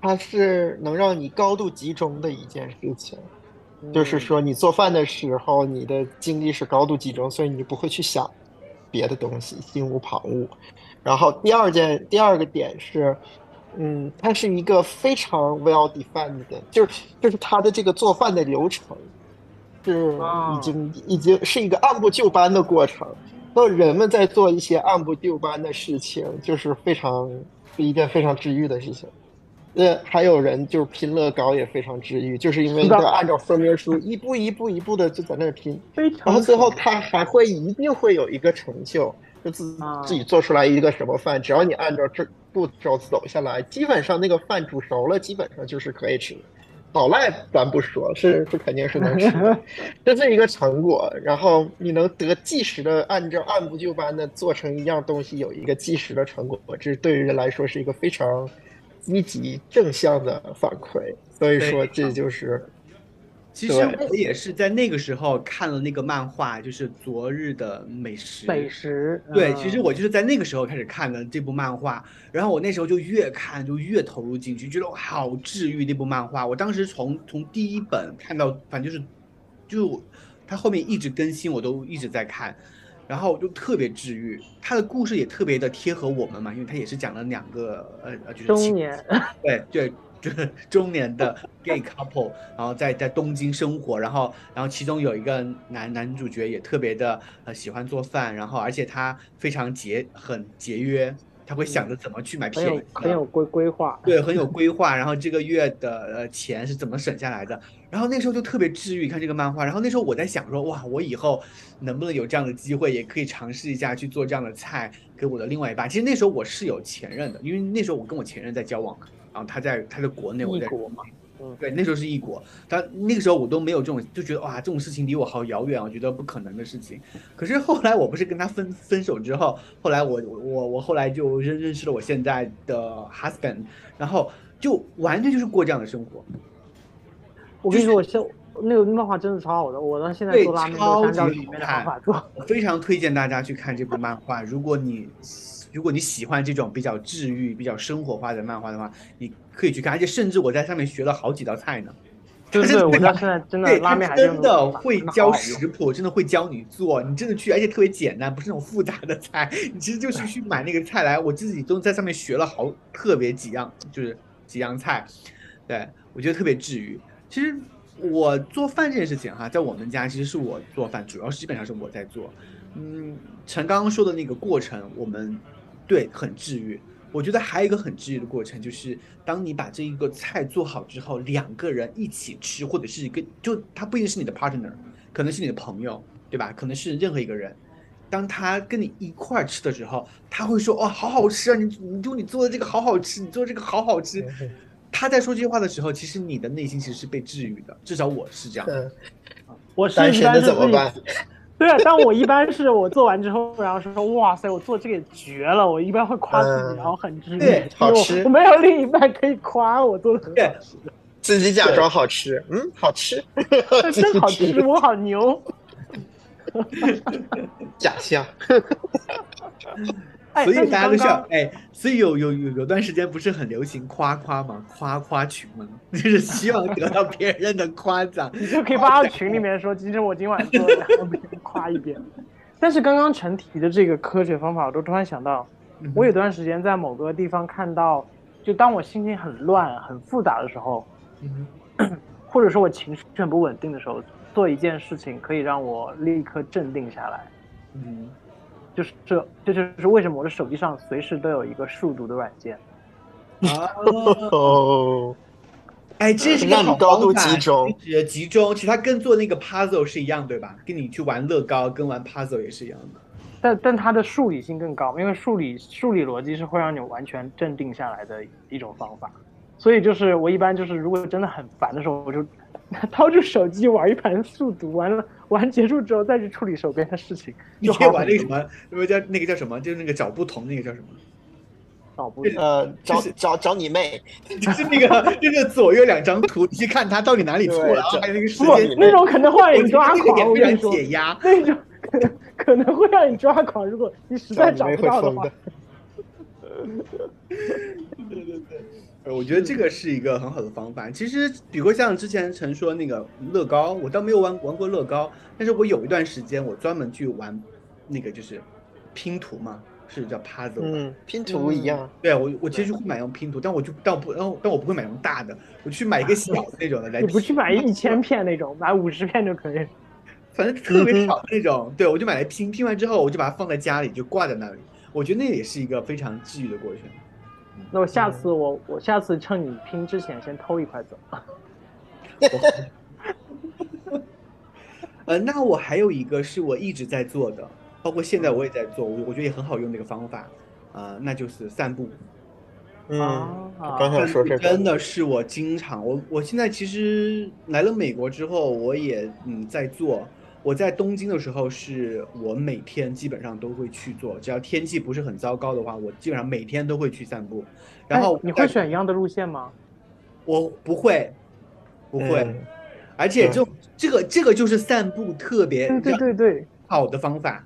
它是能让你高度集中的一件事情，就是嗯说你做饭的时候，你的精力是高度集中，所以你不会去想别的东西，心无旁骛。然后第二件，第二个点是，嗯，它是一个非常 well defined 的，就是就是它的这个做饭的流程是啊已经已经是一个按部就班的过程。那人们在做一些按部就班的事情，就是非常是一件非常治愈的事情。那还有人就是拼乐高也非常治愈，就是因为按照说明书一步一步一步的就在那儿拼，然后最后他还会一定会有一个成就，就自啊自己做出来一个什么饭，只要你按照这步骤走下来，基本上那个饭煮熟了，基本上就是可以吃。好赖咱不说，是是肯定是能吃的，这是一个成果。然后你能得即时的按照按部就班的做成一样东西，有一个即时的成果，这对于人来说是一个非常积极正向的反馈。所以说，这就是其实我也是在那个时候看了那个漫画，就是《昨日的美食》。美食，对，嗯其实我就是在那个时候开始看的这部漫画，然后我那时候就越看就越投入进去，觉得好治愈那部漫画。我当时从从第一本看到，反正就是，就它后面一直更新，我都一直在看，然后就特别治愈。它的故事也特别的贴合我们嘛，因为它也是讲了两个呃呃就是情中年，对对，就是中年的 gay couple，然后在在东京生活，然后然后其中有一个男男主角也特别的呃喜欢做饭，然后而且他非常节很节约，他会想着怎么去买便宜的，很有规规划，对，很有规划，然后这个月的呃钱是怎么省下来的，然后那时候就特别治愈，看这个漫画，然后那时候我在想说，哇，我以后能不能有这样的机会，也可以尝试一下去做这样的菜给我的另外一半。其实那时候我是有前任的，因为那时候我跟我前任在交往，然后他在他在国内，我在异国嘛，嗯，对，那时候是异国，但那个时候我都没有这种，就觉得哇，这种事情离我好遥远啊，我觉得不可能的事情。可是后来我不是跟他分分手之后，后来我我我后来就认认识了我现在的 husband，然后就完全就是过这样的生活。我跟你说，我现那个漫画真的超好的，我到现在对做拉面超都是按照级里面的好看方法做。我非常推荐大家去看这部漫画。如果你如果你喜欢这种比较治愈、比较生活化的漫画的话，你可以去看。而且甚至我在上面学了好几道菜呢。对对，他是我知道现在真的对，拉他面还真的真的好好用食谱，真的会教你做，你真的去，而且特别简单，不是那种复杂的菜，你其实就是去买那个菜来。我自己都在上面学了好特别几样，就是几样菜，对我觉得特别治愈。其实我做饭这件事情哈，在我们家其实是我做饭，主要是基本上是我在做。嗯，陈刚刚说的那个过程，我们对很治愈。我觉得还有一个很治愈的过程，就是当你把这一个菜做好之后，两个人一起吃，或者是一个就他不一定是你的 partner，可能是你的朋友，对吧？可能是任何一个人，当他跟你一块儿吃的时候，他会说：“哦，好好吃啊！你你就你做的这个好好吃，你做这个好好吃。”他在说这句话的时候，其实你的内心其实是被治愈的，至少我是这样。嗯，我单身的怎么办？对啊，但我一般是我做完之后，然后说哇塞，我做这个也绝了，我一般会夸自己，嗯然后很治愈，对因为我好吃我没有另一半可以夸我做的很好吃，自己假装好吃，嗯，好吃，真好吃，我好牛。假象。哎，所以大家都笑哎，所以有有有有段时间不是很流行夸夸吗？夸夸群吗？就是希望得到别人的夸奖。你就可以发到群里面说，其实我今晚做的，然后别人夸一遍。但是刚刚陈提的这个科学方法，我都突然想到，嗯我有段时间在某个地方看到，就当我心情很乱、很复杂的时候，嗯或者说我情绪很不稳定的时候，做一件事情可以让我立刻镇定下来。嗯，就是这，这就是为什么我的手机上随时都有一个数独的软件。啊，哦，哎，这是个好让你高度集中集中，其实它跟做那个 puzzle 是一样，对吧？跟你去玩乐高跟玩 puzzle 也是一样的。但但它的数理性更高，因为数理数理逻辑是会让你完全镇定下来的一种方法。所以就是我一般就是如果真的很烦的时候，我就 掏出手机玩一盘速读，完了玩结束之后再去处理手边的事情，你可以。玩那个什么，那个叫那个叫什么？就是那个找不同那个叫什么？找不呃，找就是找找你妹，就是那个就是左右两张图，你去看它到底哪里错对了，然后还有那个时不间。那种可能会让你抓狂，我跟你说，解压。那种可能可能会让你抓狂，如果你实在找不到的话。对对对，呃，我觉得这个是一个很好的方法。其实，比如像之前曾说那个乐高，我倒没有玩玩过乐高，但是我有一段时间我专门去玩那个就是拼图嘛，是叫 puzzle 吧。嗯，拼图一样。对我，我其实会买那种拼图，但我就倒不，但我但我不会买那种大的，我去买一个小的那种的来拼。你不去买一千片那种，买五十片就可以。反正特别小的那种，对我就买来拼，拼完之后我就把它放在家里，就挂在那里。我觉得那也是一个非常治愈的过程。那我下次我我下次趁你拼之前先偷一块走。呃，那我还有一个是我一直在做的，包括现在我也在做，我我觉得也很好用的一个方法，啊、那就是散步。嗯，啊刚才说这个，真的是我经常，我我现在其实来了美国之后，我也嗯在做。我在东京的时候，是我每天基本上都会去做，只要天气不是很糟糕的话，我基本上每天都会去散步。然后哎你会选一样的路线吗？我不会，不会，嗯而且这这个这个就是散步特别对对对对，好的方法。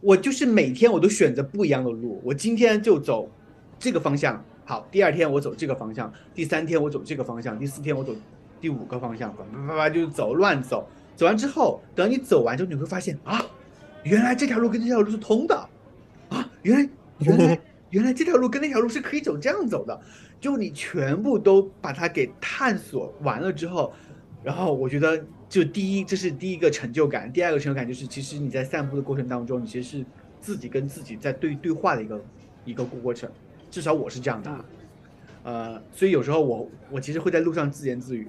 我就是每天我都选择不一样的路，我今天就走这个方向，好，第二天我走这个方向，第三天我走这个方向，第四天我走第五个方向，叭叭叭叭就走乱走，走完之后，等你走完之后，你会发现啊，原来这条路跟这条路是通的，啊，原来原来 原来这条路跟那条路是可以走这样走的，就你全部都把它给探索完了之后，然后我觉得，就第一，这是第一个成就感；第二个成就感就是，其实你在散步的过程当中，你其实是自己跟自己在对对话的一个一个过程。至少我是这样的啊，呃，所以有时候我我其实会在路上自言自语。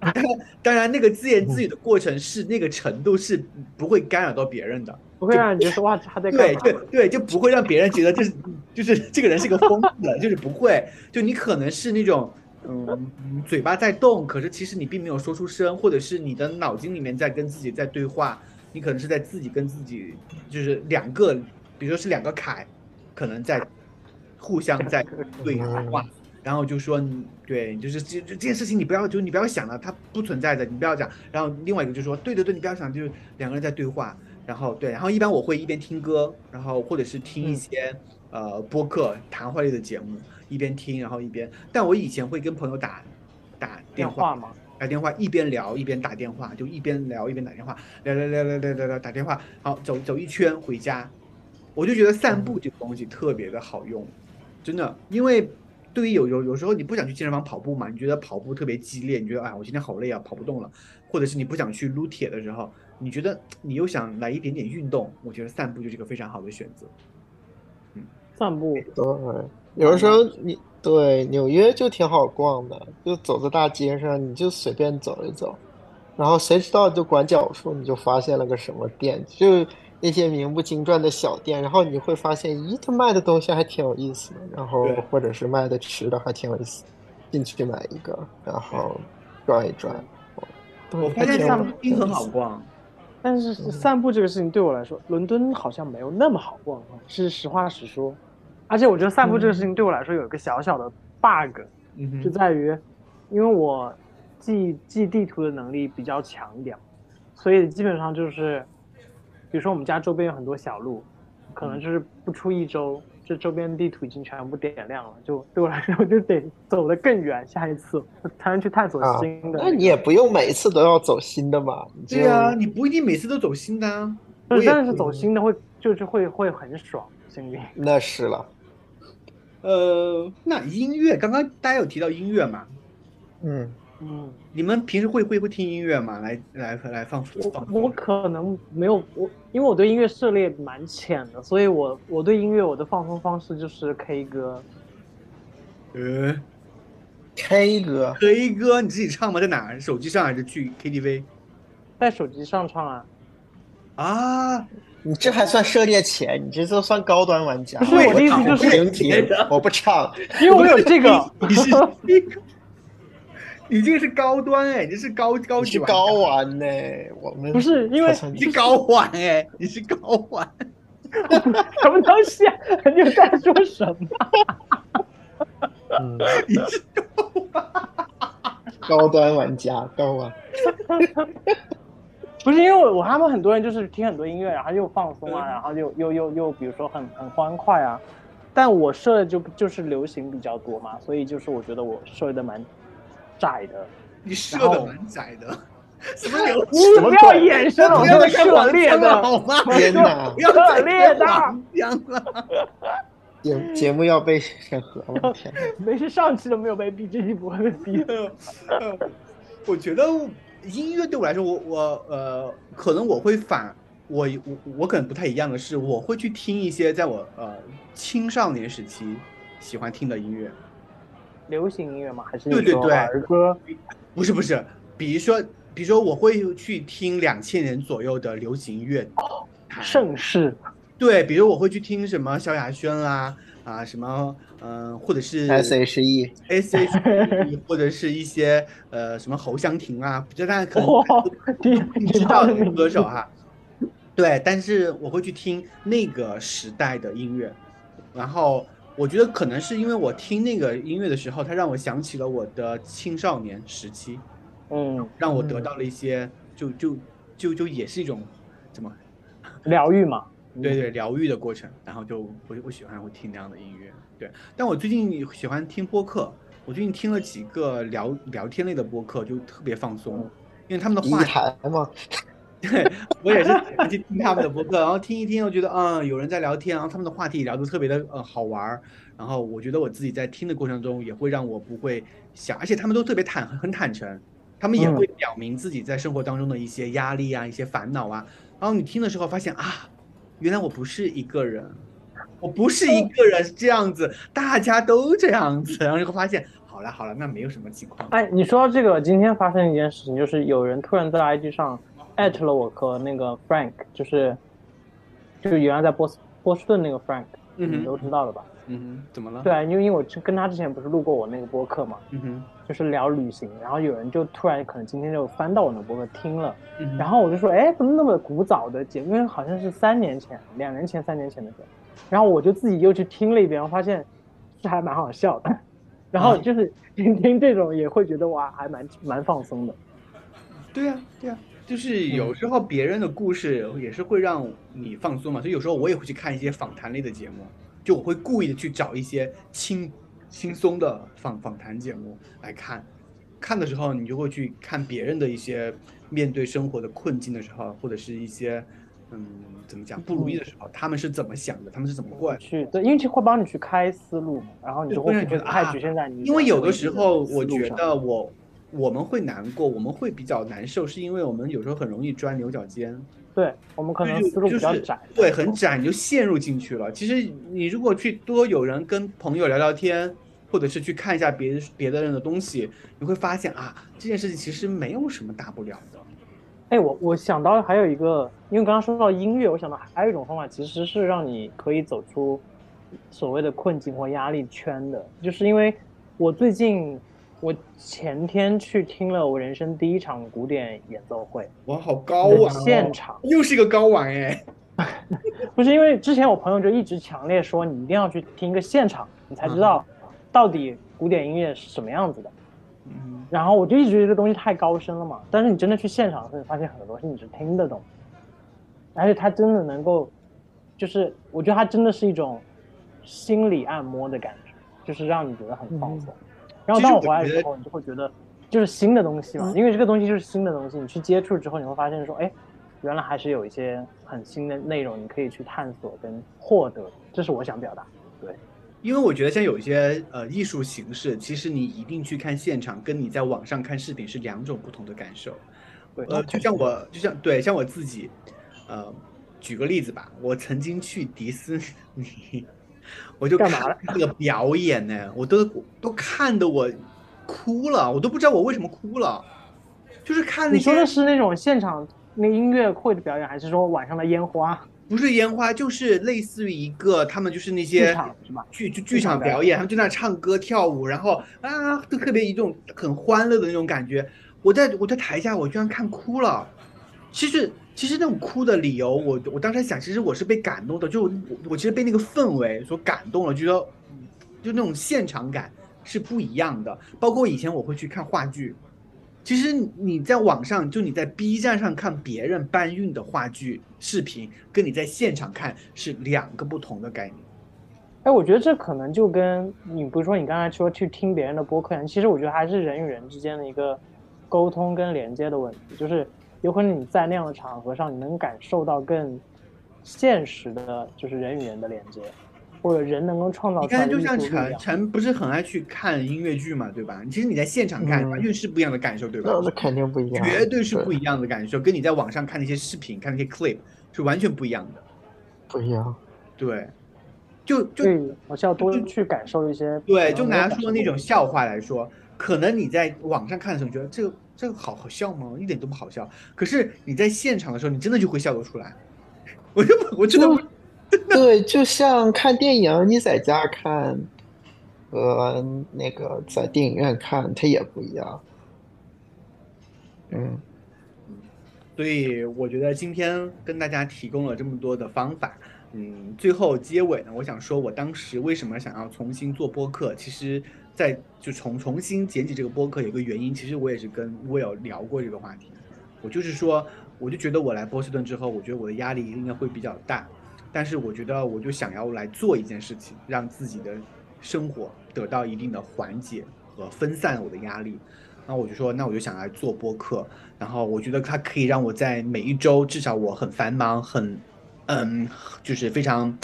当然，那个自言自语的过程是那个程度是不会干扰到别人的，不会让你觉得哇他在干对？对对，就不会让别人觉得就是 就是这个人是个疯子，就是不会。就你可能是那种嗯嘴巴在动，可是其实你并没有说出声，或者是你的脑筋里面在跟自己在对话，你可能是在自己跟自己就是两个，比如说是两个凯，可能在互相在对话。然后就说你对，就是这这件事情你不要，就你不要想了，它不存在的，你不要讲。然后另外一个就说，对对对，你不要想，就是两个人在对话。然后对，然后一般我会一边听歌，然后或者是听一些、呃播客谈话类的节目，一边听，然后一边。但我以前会跟朋友打打电话，电话吗？打电话一边聊一边打电话，就一边聊一边打电话，聊聊聊聊聊聊聊打电话，好走走一圈回家，我就觉得散步这个东西特别的好用，真的，因为对于有有有时候你不想去健身房跑步嘛，你觉得跑步特别激烈，你觉得哎我今天好累啊，跑不动了，或者是你不想去撸铁的时候，你觉得你又想来一点点运动，我觉得散步就是一个非常好的选择。嗯。散步，对，有的时候你对纽约就挺好逛的，就走在大街上，你就随便走一走，然后谁知道就拐角处你就发现了个什么店，就那些名不经传的小店，然后你会发现，咦，他卖的东西还挺有意思的，然后或者是卖的吃的还挺有意思，进去买一个，然后转一转。对我发现散步厅很好逛，但是散步这个事情对我来说，伦敦好像没有那么好逛啊，是实话实说。而且我觉得散步这个事情对我来说有一个小小的 bug，嗯，就在于，因为我记记地图的能力比较强一点，所以基本上就是，比如说我们家周边有很多小路，可能就是不出一周，这周边地图已经全部点亮了，就对我来说我就得走得更远，下一次才能去探索啊新的、那你也不用每次都要走新的嘛，对啊，你不一定每次都走新的啊。但是走新的会就是会会很爽，心里。那是了，呃，那音乐，刚刚大家有提到音乐嘛？嗯，嗯，你们平时会会会听音乐吗？来来来放放我我可能没有我，因为我对音乐涉猎蛮浅的，所以我我对音乐我的放松方式就是 K 歌。呃 K 歌，K 歌你自己唱吗？在哪儿？手机上还是去 KTV 在手机上唱啊，啊？你这还算涉猎浅，你这就算高端玩家。不是我的意思就是不停停，我不唱。因为我有这个你是你这个是高端哎，你是高高级玩家高玩呢，我们不是因为你是高玩哎，你是高玩。什么东西啊？你在说什么？嗯你是高端玩家，高玩。不是因为我我他们很多人就是听很多音乐，然后又放松啊，嗯然后又又又又比如说很很欢快啊，但我设的就就是流行比较多嘛，所以就是我觉得我设的蛮窄的。你射的蛮窄的，什么流你不要衍生了，我不要说涉再看黄腔了猎的，好吗？天哪 不要再涉猎的看黄腔了。节节目要被审核了，天哪！没事，上期都没有被逼，这期不会被逼。我觉得音乐对我来说，我我呃，可能我会反我我我可能不太一样的是，我会去听一些在我呃青少年时期喜欢听的音乐，流行音乐吗？还是对对对。儿歌？不是不是，比如说比如说我会去听两千年左右的流行音乐，盛世，对，比如我会去听什么萧亚轩啦啊什么嗯、呃或者是 S H E，S H E 或者是一些呃什么侯湘婷啊，这大家可能 知道的名歌手哈。对，但是我会去听那个时代的音乐，然后我觉得可能是因为我听那个音乐的时候，它让我想起了我的青少年时期，嗯，让我得到了一些就就就就也是一种怎么疗愈嘛。对对疗愈的过程，然后就我我喜欢会听那样的音乐，对。但我最近喜欢听播客，我最近听了几个聊聊天类的播客，就特别放松，因为他们的话题台嘛，对我也是去听他们的播客，然后听一听，我觉得嗯有人在聊天，然后他们的话题聊得特别的呃好玩儿，然后我觉得我自己在听的过程中也会让我不会想，而且他们都特别坦很坦诚，他们也嗯。会表明自己在生活当中的一些压力啊、一些烦恼啊，然后你听的时候发现啊，原来我不是一个人，我不是一个人是这样子，大家都这样子，然后就会发现好了好了，那没有什么情况。哎，你说到这个，今天发生一件事情，就是有人突然在 IG 上艾特了我和那个 Frank，就是就是原来在波斯波士顿那个 Frank，你都知道的吧？嗯哼，怎么了？对，啊，因为因为我之跟他之前不是录过我那个播客嘛，嗯哼，就是聊旅行，然后有人就突然可能今天就翻到我的播客听了，嗯然后我就说，哎，怎么那么古早的节目？因为好像是三年前、两年前、三年前的节目。然后我就自己又去听了一遍，我发现这还蛮好笑的。然后就是听听这种也会觉得哇，还蛮蛮放松的。对呀、对呀、就是有时候别人的故事也是会让你放松嘛，所以有时候我也会去看一些访谈类的节目，就我会故意的去找一些轻轻松的访访谈节目来看，看的时候，你就会去看别人的一些面对生活的困境的时候，或者是一些嗯怎么讲不如意的时候，他们是怎么想的，他们是怎么过。去对，因为这会帮你去开思路嘛，然后你就会觉得啊局限在你。因为有的时候，我觉。得我我们会难过，我们会比较难受，是因为我们有时候很容易钻牛角尖，对我们可能思路比就是较窄，对，很窄，你就陷入进去了。其实你如果去多有人跟朋友聊聊天，或者是去看一下别的别的人的东西，你会发现啊，这件事情其实没有什么大不了的。哎，我我想到还有一个，因为刚刚说到音乐，我想到还有一种方法，其实是让你可以走出所谓的困境或压力圈的，就是因为我最近我前天去听了我人生第一场古典演奏会哇，好高的啊！现场，又是一个高玩哎。不是因为之前我朋友就一直强烈说你一定要去听一个现场，你才知道到底古典音乐是什么样子的。嗯，然后我就一直觉得这东西太高深了嘛，但是你真的去现场的时候，你发现很多东西你是听得懂，而且它真的能够，就是我觉得它真的是一种心理按摩的感觉，就是让你觉得很放松。然后当我回来的时候，你就会觉得就是新的东西嘛，因为这个东西就是新的东西，你去接触之后，你会发现说，哎，原来还是有一些很新的内容你可以去探索跟获得，这是我想表达。对。因为我觉得像有一些呃艺术形式，其实你一定去看现场，跟你在网上看视频是两种不同的感受。对，呃，就像我，就像对，像我自己，呃，举个例子吧，我曾经去迪士尼，我就干嘛了那个表演呢，我都都看得我哭了，我都不知道我为什么哭了，就是看那些。你说的是那种现场那音乐会的表演，还是说晚上的烟花？不是烟花，就是类似于一个他们就是那些剧？剧场表演，他们就在那唱歌跳舞，然后啊，都特别一种很欢乐的那种感觉。我在我在台下，我居然看哭了。其实其实那种哭的理由，我我当时想，其实我是被感动的，就我我其实被那个氛围所感动了，觉得就那种现场感是不一样的。包括以前我会去看话剧。其实你在网上，就你在 B 站上看别人搬运的话剧视频，跟你在现场看是两个不同的概念。哎，我觉得这可能就跟你不是说你刚才说去听别人的播客，其实我觉得还是人与人之间的一个沟通跟连接的问题，就是有可能你在那样的场合上，你能感受到更现实的，就是人与人的连接。或者人能够创造。你看，就像陈陈不是很爱去看音乐剧嘛，对吧？其实你在现场看，完全是不一样的感受，对吧？那肯定不一样，绝对是不一样的感受，跟你在网上看那些视频、看那些 clip 是完全不一样的。不一样。对，就就我需要多去感受一些。对，就拿说那种笑话来说，可能你在网上看的时候觉得这个这个好好笑吗？一点都不好笑。可是你在现场的时候，你真的就会笑得出来。我就我真的。对，就像看电影，你在家看和那个在电影院看，它也不一样。嗯，所以我觉得今天跟大家提供了这么多的方法，嗯，最后结尾呢，我想说，我当时为什么想要重新做播客？其实，在就重重新捡起这个播客，有个原因，其实我也是跟 Will 聊过这个话题。我就是说，我就觉得我来波士顿之后，我觉得我的压力应该会比较大。但是我觉得，我就想要来做一件事情，让自己的生活得到一定的缓解和分散我的压力。那我就说，那我就想来做播客。然后我觉得它可以让我在每一周，至少我很繁忙、很嗯，就是非常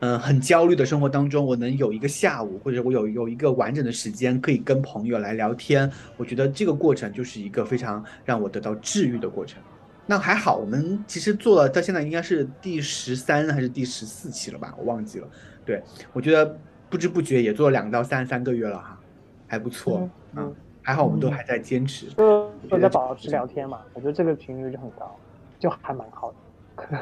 嗯很焦虑的生活当中，我能有一个下午，或者我有有一个完整的时间，可以跟朋友来聊天。我觉得这个过程就是一个非常让我得到治愈的过程。那还好，我们其实做了到现在应该是第十三还是第十四期了吧？我忘记了。对，我觉得不知不觉也做了两到三三个月了哈，还不错啊。还好我们都还在坚持，都在保持聊天嘛。我觉得这个频率就很高，就还蛮好的。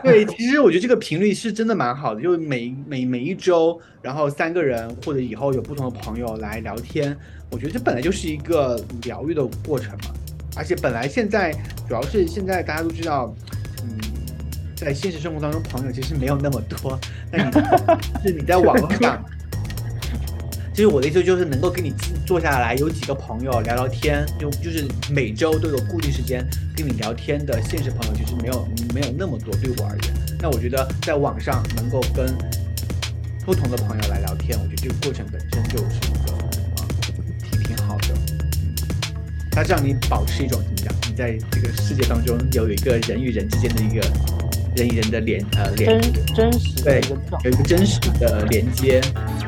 对，其实我觉得这个频率是真的蛮好的，就是每每每一周，然后三个人或者以后有不同的朋友来聊天，我觉得这本来就是一个疗愈的过程嘛。而且本来现在主要是现在大家都知道，嗯，在现实生活当中朋友其实没有那么多。那你 是你在网络上，其实我的意思就是能够跟你坐下来，有几个朋友聊聊天，就就是每周都有固定时间跟你聊天的现实朋友，其实没有没有那么多。对我而言，那我觉得在网上能够跟不同的朋友来聊天，我觉得这个过程本身就是一个啊挺挺好的。嗯它是让你保持一种怎么讲？你在这个世界当中有一个人与人之间的一个人与人的连呃连真真实的对有一个真实的连接，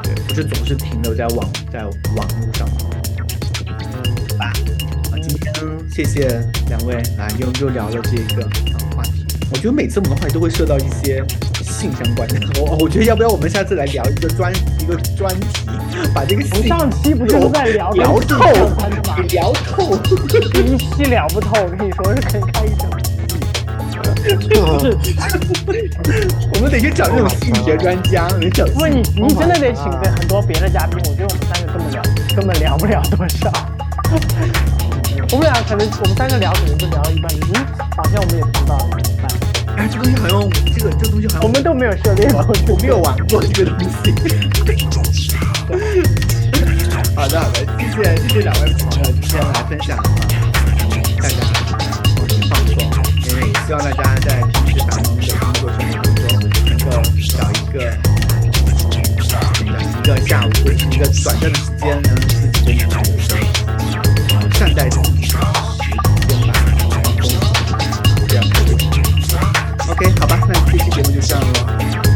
对，不是总是停留在网在网络上。好吧，啊，今天谢谢两位来又又聊了这个啊话题。我觉得每次我们的话题都会涉到一些性相关的，我 我觉得要不要我们下次来聊一个专一个专题，把这个性上期不就是在聊聊透相关的吗？聊透。一期聊不透，我跟你说是可以开一整 我们得去找那种性学专家，你找不，你你真的得请个很多别的嘉宾，我觉得我们三个根本聊根本聊不了多少。我们俩可能我们三个聊可能就聊了一半，嗯，好像我们也不知道怎么办，哎，这东西好像这个这东西好像我们都没有涉猎过，我没有玩过这个东西。好的好的，谢谢谢谢两位朋友今天来分享希望大家在平时打工的工作生活当中能够找一个就一个下午或一个短暂的时间能自己跟自己的善待自己的时间吧。然后这样过过 ok 好吧那这期节目就这样了。